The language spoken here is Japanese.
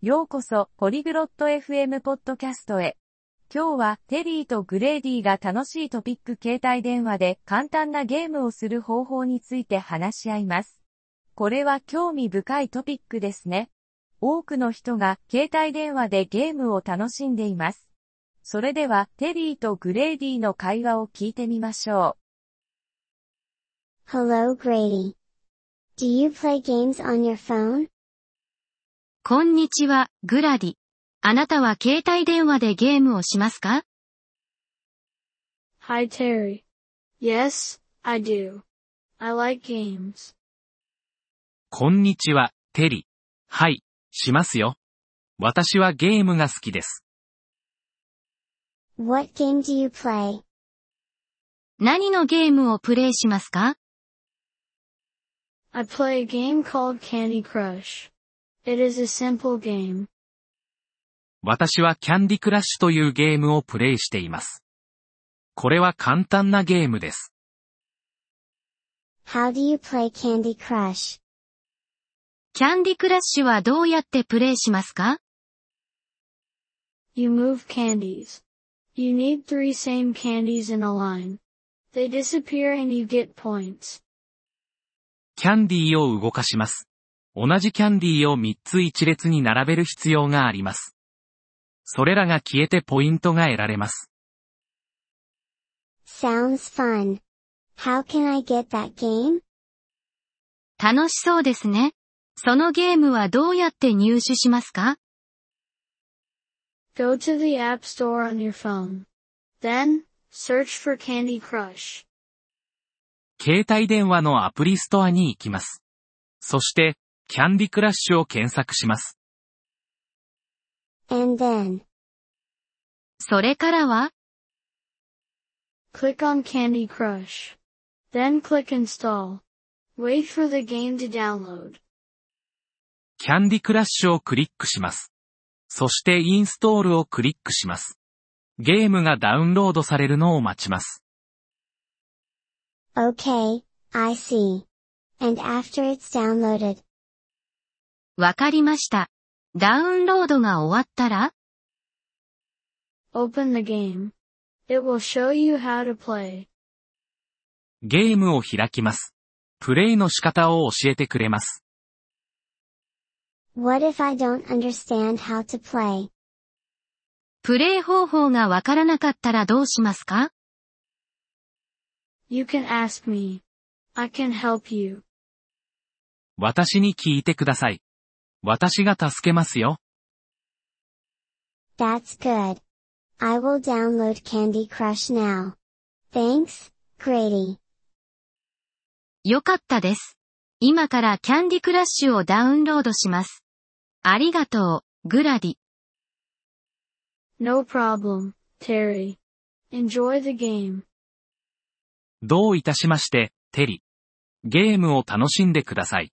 ようこそ、ポリグロット FM ポッドキャストへ。今日は、テリーとグレーディが楽しいトピック携帯電話で簡単なゲームをする方法について話し合います。これは興味深いトピックですね。多くの人が携帯電話でゲームを楽しんでいます。それでは、テリーとグレーディの会話を聞いてみましょう。Hello, Grady. Do you play games on your phone? こんにちは、グラディ。あなたは携帯電話でゲームをしますか Hi Terry. Yes, I do. I like games. こんにちは、テリ。はい、しますよ。私はゲームが好きです。What game do you play? 何のゲームをプレイしますか I play a game called Candy Crush. It is a simple game. 私はキャンディクラッシュというゲームをプレイしています。これは簡単なゲームです。How do you play Candy Crush? キャンディクラッシュはどうやってプレイしますか ?You move candies. You need three same candies in a line. They disappear and you get points. キャンディーを動かします。同じキャンディーを3つ一列に並べる必要があります。それらが消えてポイントが得られます。Sounds fun. How can I get that game? 楽しそうですね。そのゲームはどうやって入手しますか？Go to the App Store on your phone. Then, search for Candy Crush. 携帯電話のアプリストアに行きます。そして、キャンディクラッシュを検索します。And then. それからは Click on Candy Crush. Then click Install. Wait for the game to download. キャンディクラッシュをクリックします。そしてインストールをクリックします。ゲームがダウンロードされるのを待ちます。Okay, I see. And after it's downloaded. わかりました。ダウンロードが終わったら Open the game. It will show you how to play. ゲームを開きます。プレイの仕方を教えてくれます。What if I don't understand how to play? プレイ方法がわからなかったらどうしますか You can ask me. I can help you. 私に聞いてください。私が助けますよ。That's good. I will download Candy Crush now. Thanks, Grady. よかったです。今からキャンディクラッシュをダウンロードします。ありがとう、グラディ。No problem, Terry. Enjoy the game. どういたしまして、テリ。ゲームを楽しんでください。